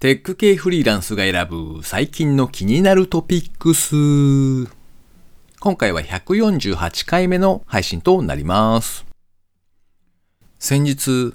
テック系フリーランスが選ぶ最近の気になるトピックス。今回は148回目の配信となります。先日、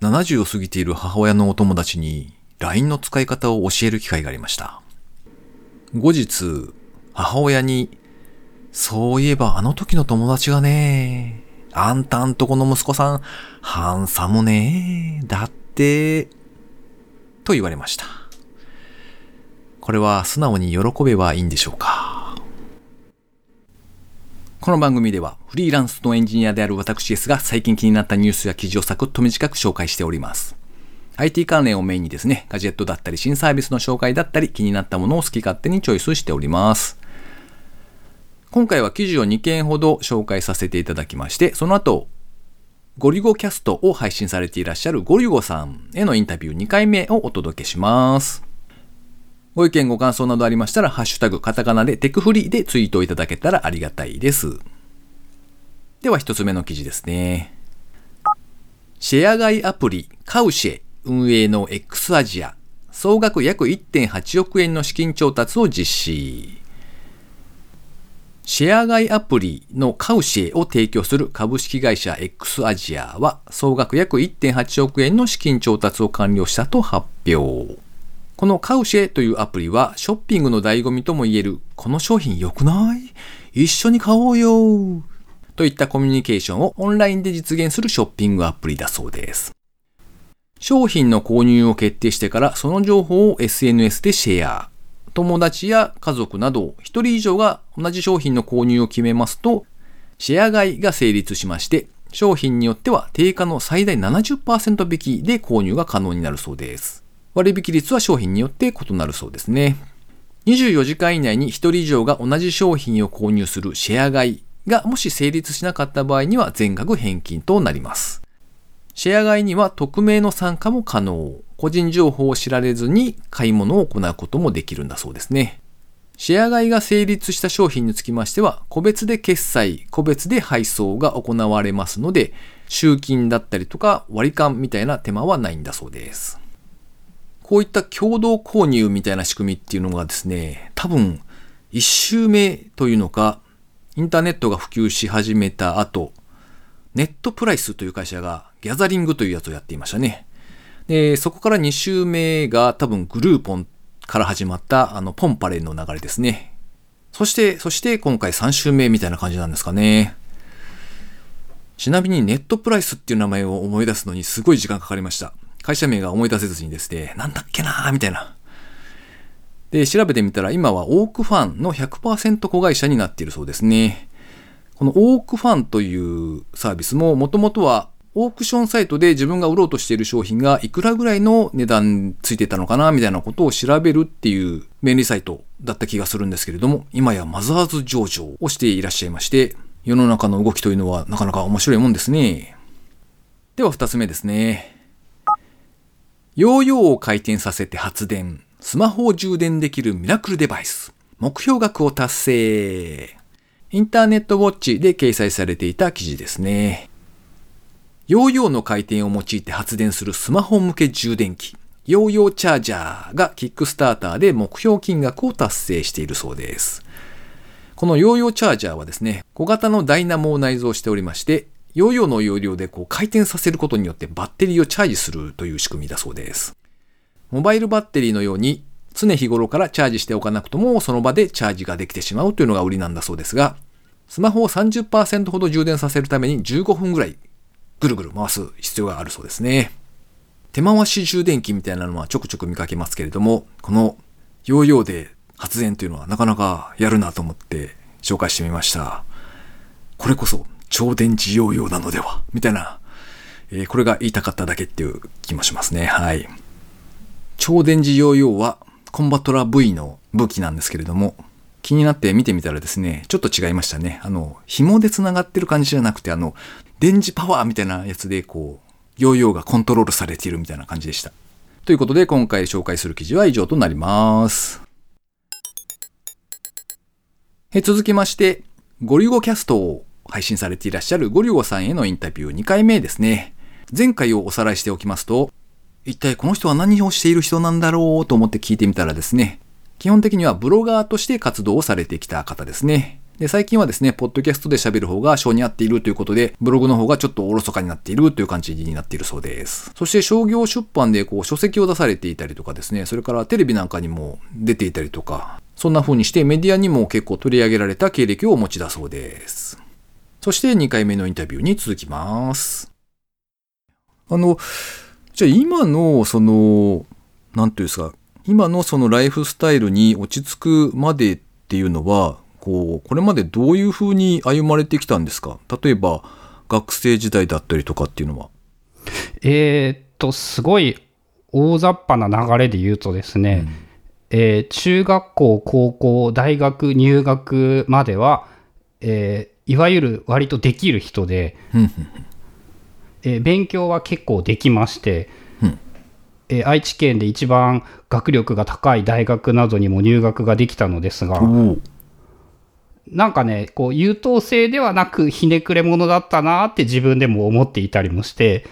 70を過ぎている母親のお友達に LINE の使い方を教える機会がありました。後日、母親に、そういえばあの時の友達がね、あんたんとこの息子さん、ハンサムね、だって、と言われました。これは素直に喜べばいいんでしょうか？この番組ではフリーランスのエンジニアである私ですが最近気になったニュースや記事をサクッと短く紹介しております。IT 関連をメインにですね、ガジェットだったり新サービスの紹介だったり気になったものを好き勝手にチョイスしております。今回は記事を2件ほど紹介させていただきまして、その後ゴリゴキャストを配信されていらっしゃるゴリゴさんへのインタビュー2回目をお届けします。ご意見ご感想などありましたら、ハッシュタグカタカナでテクフリでツイートいただけたらありがたいです。では一つ目の記事ですね。シェア買いアプリカウシェ運営の X アジア総額約1.8億円の資金調達を実施。シェア買いアプリのカウシェを提供する株式会社 X アジアは総額約1.8億円の資金調達を完了したと発表。このカウシェというアプリはショッピングの醍醐味とも言えるこの商品良くない？一緒に買おうよといったコミュニケーションをオンラインで実現するショッピングアプリだそうです。商品の購入を決定してからその情報を SNS でシェア。友達や家族など1人以上が同じ商品の購入を決めますと、シェア買いが成立しまして、商品によっては定価の最大70%引きで購入が可能になるそうです。割引率は商品によって異なるそうですね。24時間以内に1人以上が同じ商品を購入するシェア買いがもし成立しなかった場合には全額返金となります。シェア買いには匿名の参加も可能。個人情報を知られずに買い物を行うこともできるんだそうですね。シェア買いが成立した商品につきましては、個別で決済、個別で配送が行われますので、集金だったりとか割り勘みたいな手間はないんだそうです。こういった共同購入みたいな仕組みっていうのがですね、多分、一周目というのか、インターネットが普及し始めた後、ネットプライスという会社がギャザリングというやつをやっていましたね。で、そこから2週目が多分グルーポンから始まったあのポンパレーの流れですね。そして、そして今回3週目みたいな感じなんですかね。ちなみにネットプライスっていう名前を思い出すのにすごい時間かかりました。会社名が思い出せずにですね、なんだっけなーみたいな。で、調べてみたら今はオークファンの100%子会社になっているそうですね。このオークファンというサービスももともとはオークションサイトで自分が売ろうとしている商品がいくらぐらいの値段ついてたのかなみたいなことを調べるっていう便利サイトだった気がするんですけれども、今やマザーズ上場をしていらっしゃいまして、世の中の動きというのはなかなか面白いもんですね。では二つ目ですね。ヨーヨーを回転させて発電、スマホを充電できるミラクルデバイス、目標額を達成。インターネットウォッチで掲載されていた記事ですね。ヨーヨーの回転を用いて発電するスマホ向け充電器、ヨーヨーチャージャーがキックスターターで目標金額を達成しているそうです。このヨーヨーチャージャーはですね、小型のダイナモを内蔵しておりまして、ヨーヨーの容量でこう回転させることによってバッテリーをチャージするという仕組みだそうです。モバイルバッテリーのように常日頃からチャージしておかなくともその場でチャージができてしまうというのが売りなんだそうですが、スマホを30%ほど充電させるために15分ぐらいぐるぐる回す必要があるそうですね。手回し充電器みたいなのはちょくちょく見かけますけれども、このヨーヨーで発電というのはなかなかやるなと思って紹介してみました。これこそ超電池ヨーヨーなのでは？みたいな、えー、これが言いたかっただけっていう気もしますね。はい。超電池ヨーヨーはコンバトラ V の武器なんですけれども、気になって見てみたらですね、ちょっと違いましたね。あの、紐で繋がってる感じじゃなくて、あの、電磁パワーみたいなやつで、こう、ヨーヨーがコントロールされているみたいな感じでした。ということで、今回紹介する記事は以上となります。え続きまして、ゴリゴキャストを配信されていらっしゃるゴリゴさんへのインタビュー2回目ですね。前回をおさらいしておきますと、一体この人は何をしている人なんだろうと思って聞いてみたらですね、基本的にはブロガーとして活動をされてきた方ですね。で、最近はですね、ポッドキャストで喋る方が性に合っているということで、ブログの方がちょっとおろそかになっているという感じになっているそうです。そして商業出版でこう書籍を出されていたりとかですね、それからテレビなんかにも出ていたりとか、そんな風にしてメディアにも結構取り上げられた経歴をお持ちだそうです。そして2回目のインタビューに続きます。あの、じゃあ今のその、なんていうんですか、今のそのライフスタイルに落ち着くまでっていうのは、こう、これまでどういうふうに歩まれてきたんですか？例えば、学生時代だったりとかっていうのは。えー、っと、すごい大雑把な流れで言うとですね、うん、えー、中学校、高校、大学入学までは、えー、いわゆる割とできる人で、えー、勉強は結構できまして、えー、愛知県で一番学力が高い大学などにも入学ができたのですが、なんかね、こう優等生ではなくひねくれ者だったなって自分でも思っていたりもして、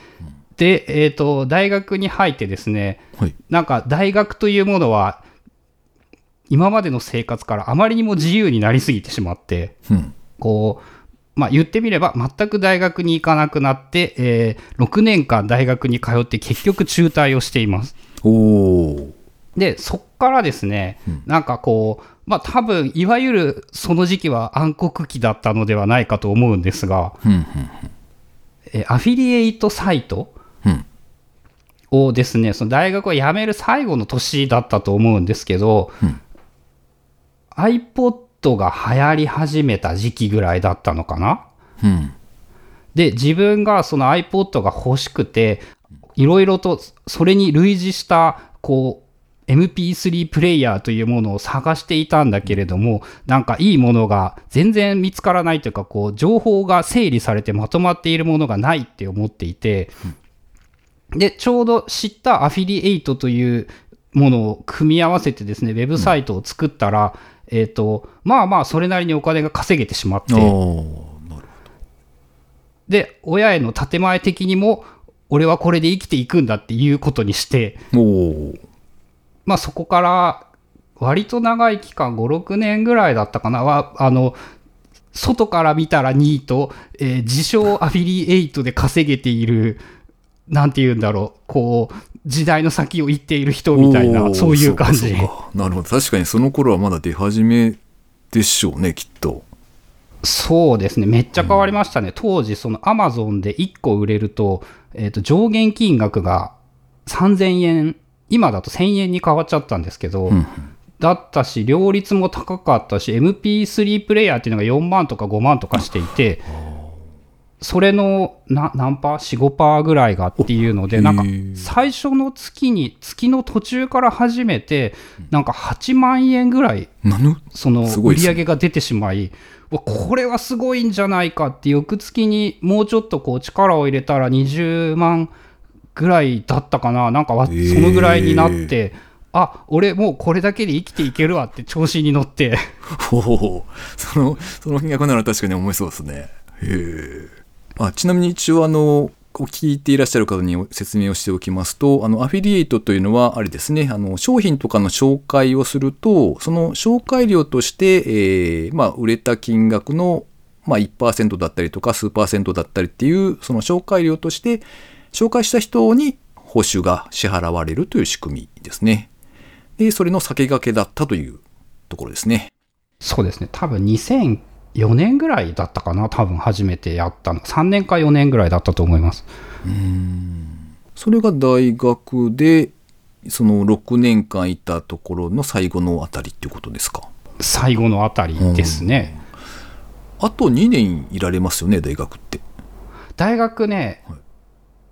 で、えっ、ー、と、大学に入ってですね、はい、なんか大学というものは、今までの生活からあまりにも自由になりすぎてしまって、うん、こう、まあ言ってみれば全く大学に行かなくなって、えー、6年間大学に通って結局中退をしています。で、そっからですね、うん、なんかこう、まあ多分、いわゆるその時期は暗黒期だったのではないかと思うんですが、えアフィリエイトサイトをですね、その大学を辞める最後の年だったと思うんですけど、iPod が流行り始めた時期ぐらいだったのかな、で、自分がその iPod が欲しくて、いろいろとそれに類似した、こう、MP3 プレイヤーというものを探していたんだけれども、なんかいいものが全然見つからないというか、こう、情報が整理されてまとまっているものがないって思っていて、で、ちょうど知ったアフィリエイトというものを組み合わせてですね、ウェブサイトを作ったら、うん、えっ、ー、と、まあまあ、それなりにお金が稼げてしまって、で、親への建前的にも、俺はこれで生きていくんだっていうことにして、まあそこから割と長い期間、5、6年ぐらいだったかな、は、あの、外から見たらニート、えー、自称アフィリエイトで稼げている、なんて言うんだろう、こう、時代の先を行っている人みたいな、そういう感じ。なるほど。確かにその頃はまだ出始めでしょうね、きっと。そうですね。めっちゃ変わりましたね。うん、当時、そのアマゾンで1個売れると、えっ、ー、と、上限金額が3000円今だと1000円に変わっちゃったんですけど、うん、だったし、両立も高かったし、MP3 プレイヤーっていうのが4万とか5万とかしていて、それのな何パー ?4、5パーぐらいがっていうので、なんか最初の月に、月の途中から始めて、なんか8万円ぐらい、その売り上げが出てしまい、これはすごいんじゃないかって翌月にもうちょっとこう力を入れたら20万ぐらいだったかな、なんかそのぐらいになって、えー、あ俺もうこれだけで生きていけるわって調子に乗って。おおそのその金額なら確かに思いそうですね。へえあちなみに一応あの聞いていらっしゃる方に説明をしておきますと、あの、アフィリエイトというのは、あれですね、あの、商品とかの紹介をすると、その紹介料として、えー、まあ、売れた金額の、まあ、1%だったりとか、数パーセントだったりっていう、その紹介料として、紹介した人に報酬が支払われるという仕組みですね。で、それの先駆けだったというところですね。そうですね。多分2004年ぐらいだったかな。多分初めてやったの。3年か4年ぐらいだったと思います。うん。それが大学で、その6年間いたところの最後のあたりっていうことですか？最後のあたりですね。あと2年いられますよね、大学って。大学ね、はい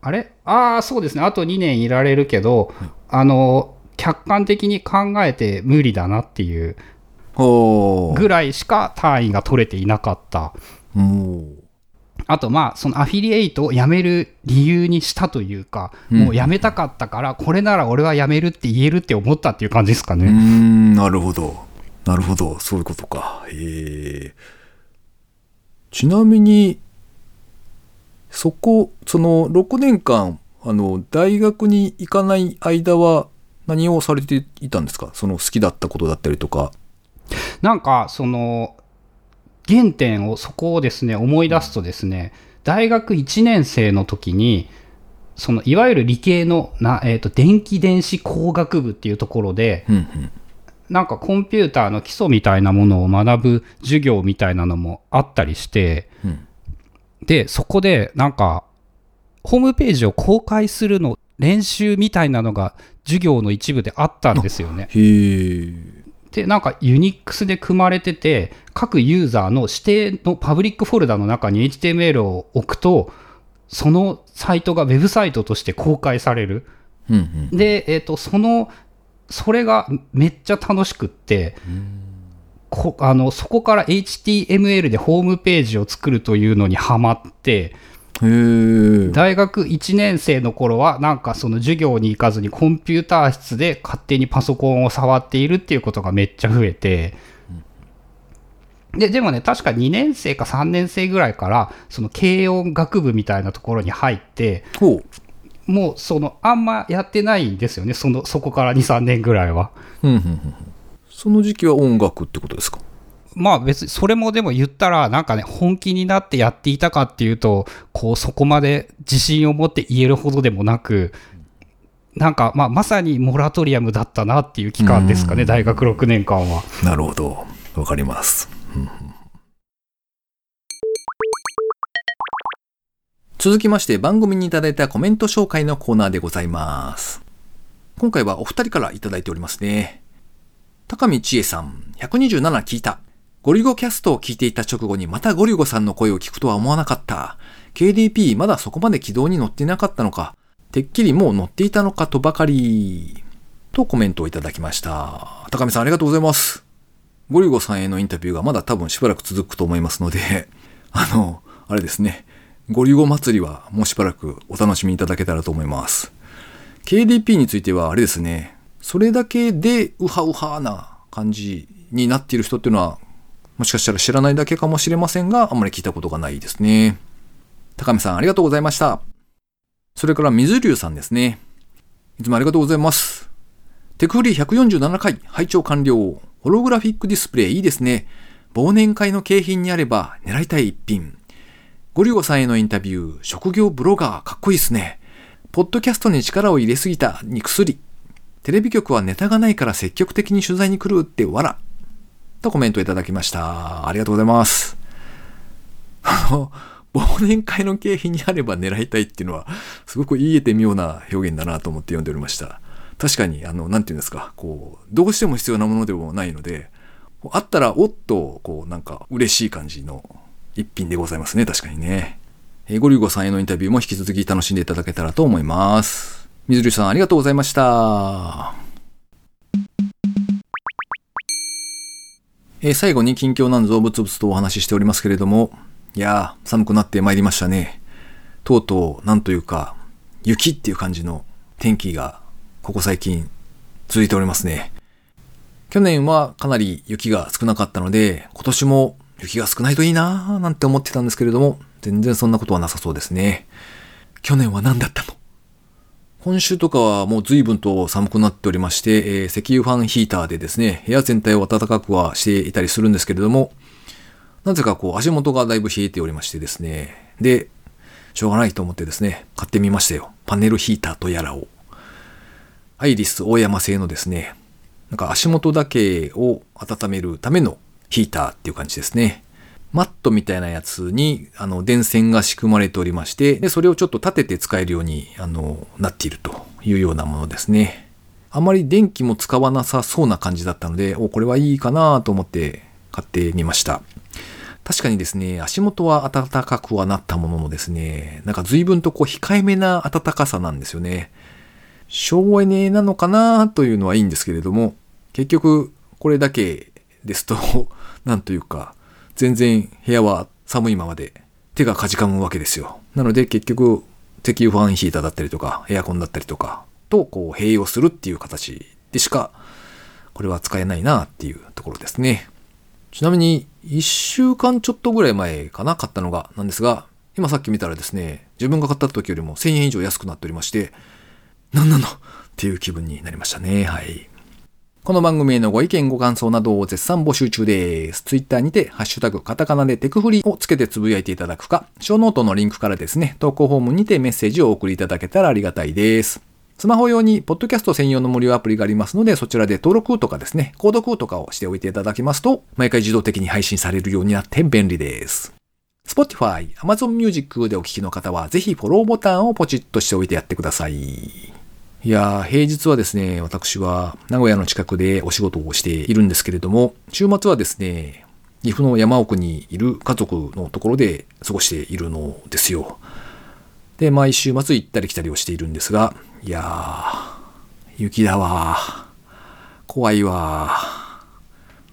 あれ？ああ、そうですね。あと2年いられるけど、はい、あの、客観的に考えて無理だなっていうぐらいしか単位が取れていなかった。あとまあそのアフィリエイトを辞める理由にしたというか、うん、もう辞めたかったからこれなら俺は辞めるって言えるって思ったっていう感じですかね。うんなるほどなるほどそういうことか。へえ。ちなみにそこ、その6年間、あの、大学に行かない間は何をされていたんですか？その好きだったことだったりとか。なんか、その、原点を、そこをですね、思い出すとですね、大学1年生の時に、そのいわゆる理系のな、えーと、電気電子工学部っていうところで、うんうん。なんかコンピューターの基礎みたいなものを学ぶ授業みたいなのもあったりして、うんで、そこでなんか、ホームページを公開するの練習みたいなのが授業の一部であったんですよね。で、なんかユニックスで組まれてて、各ユーザーの指定のパブリックフォルダの中に HTML を置くと、そのサイトがウェブサイトとして公開される。うんうん。で、えっ、と、その、それがめっちゃ楽しくって、こあのそこから HTML でホームページを作るというのにハマって。大学1年生の頃はなんかその授業に行かずにコンピューター室で勝手にパソコンを触っているっていうことがめっちゃ増えて、ででもね確か2年生か3年生ぐらいからその軽音楽部みたいなところに入って。もうそのあんまやってないんですよねそのそこから23年ぐらいは。その時期は音楽ってことですか？まあ別にそれもでも言ったらなんかね本気になってやっていたかっていうとこうそこまで自信を持って言えるほどでもなくなんかまあまさにモラトリアムだったなっていう期間ですかね大学6年間は。なるほど。わかります。続きまして番組にいただいたコメント紹介のコーナーでございます。今回はお二人からいただいておりますね。高見千恵さん、127聞いた。ゴリゴキャストを聞いていた直後にまたゴリゴさんの声を聞くとは思わなかった。KDP まだそこまで軌道に乗っていなかったのか。てっきりもう乗っていたのかとばかり。とコメントをいただきました。高見さんありがとうございます。ゴリゴさんへのインタビューがまだ多分しばらく続くと思いますので、あの、あれですね。ゴリゴ祭りはもうしばらくお楽しみいただけたらと思います。KDP についてはあれですね。それだけでウハウハな感じになっている人っていうのは、もしかしたら知らないだけかもしれませんが、あんまり聞いたことがないですね。高見さんありがとうございました。それから水流さんですね。いつもありがとうございます。テクフリー147回、拝聴完了。ホログラフィックディスプレイいいですね。忘年会の景品にあれば狙いたい一品。ゴリゴさんへのインタビュー、職業ブロガーかっこいいですね。ポッドキャストに力を入れすぎたに薬。テレビ局はネタがないから積極的に取材に来るってわら。とコメントいただきました。ありがとうございます。あの、忘年会の景品にあれば狙いたいっていうのは、すごく言えて妙な表現だなと思って読んでおりました。確かに、あの、なんていうんですか、こう、どうしても必要なものでもないので、あったら、おっと、こう、なんか、嬉しい感じの一品でございますね、確かにね。えーゴリゴさんへのインタビューも引き続き楽しんでいただけたらと思います。水流さん、ありがとうございました。えー最後に近況なんぞぶつぶつとお話ししておりますけれども、いやー、寒くなってまいりましたね。とうとう、なんというか、雪っていう感じの天気が、ここ最近、続いておりますね。去年はかなり雪が少なかったので、今年も雪が少ないといいなーなんて思ってたんですけれども、全然そんなことはなさそうですね。去年は何だったの今週とかはもう随分と寒くなっておりまして、えー石油ファンヒーターでですね、部屋全体を暖かくはしていたりするんですけれども、なぜかこう足元がだいぶ冷えておりましてですね、で、しょうがないと思ってですね、買ってみましたよ。パネルヒーターとやらを。アイリス大山製のですね、なんか足元だけを温めるためのヒーターっていう感じですね。マットみたいなやつに、あの、電線が仕組まれておりまして、で、それをちょっと立てて使えるように、あの、なっているというようなものですね。あまり電気も使わなさそうな感じだったので、お、これはいいかなと思って買ってみました。確かにですね、足元は暖かくはなったもののですね、なんか随分とこう控えめな暖かさなんですよね。省エネなのかなというのはいいんですけれども、結局これだけですと、なんというか、全然部屋は寒いままで手がかじかむわけですよ。なので結局、石油ファンヒーターだったりとか、エアコンだったりとか、とこう併用するっていう形でしか、これは使えないなっていうところですね。ちなみに、1週間ちょっとぐらい前かな、買ったのが、なんですが、今さっき見たらですね、自分が買った時よりも1000円以上安くなっておりまして、なんなのっていう気分になりましたね。はい。この番組へのご意見ご感想などを絶賛募集中です。ツイッターにて、ハッシュタグ、カタカナでテクフリをつけてつぶやいていただくか、ショーノートのリンクからですね、投稿フォームにてメッセージをお送りいただけたらありがたいです。スマホ用に、ポッドキャスト専用の無料アプリがありますので、そちらで登録とかですね、購読とかをしておいていただきますと、毎回自動的に配信されるようになって便利です。Spotify、Amazon Music でお聞きの方は、ぜひフォローボタンをポチッとしておいてやってください。いや、平日はですね、私は名古屋の近くでお仕事をしているんですけれども、週末はですね、岐阜の山奥にいる家族のところで過ごしているのですよ。で、毎週末行ったり来たりをしているんですが、いやー、雪だわ。怖いわ。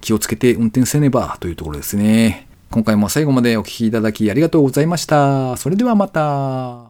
気をつけて運転せねばというところですね。今回も最後までお聴きいただきありがとうございました。それではまた。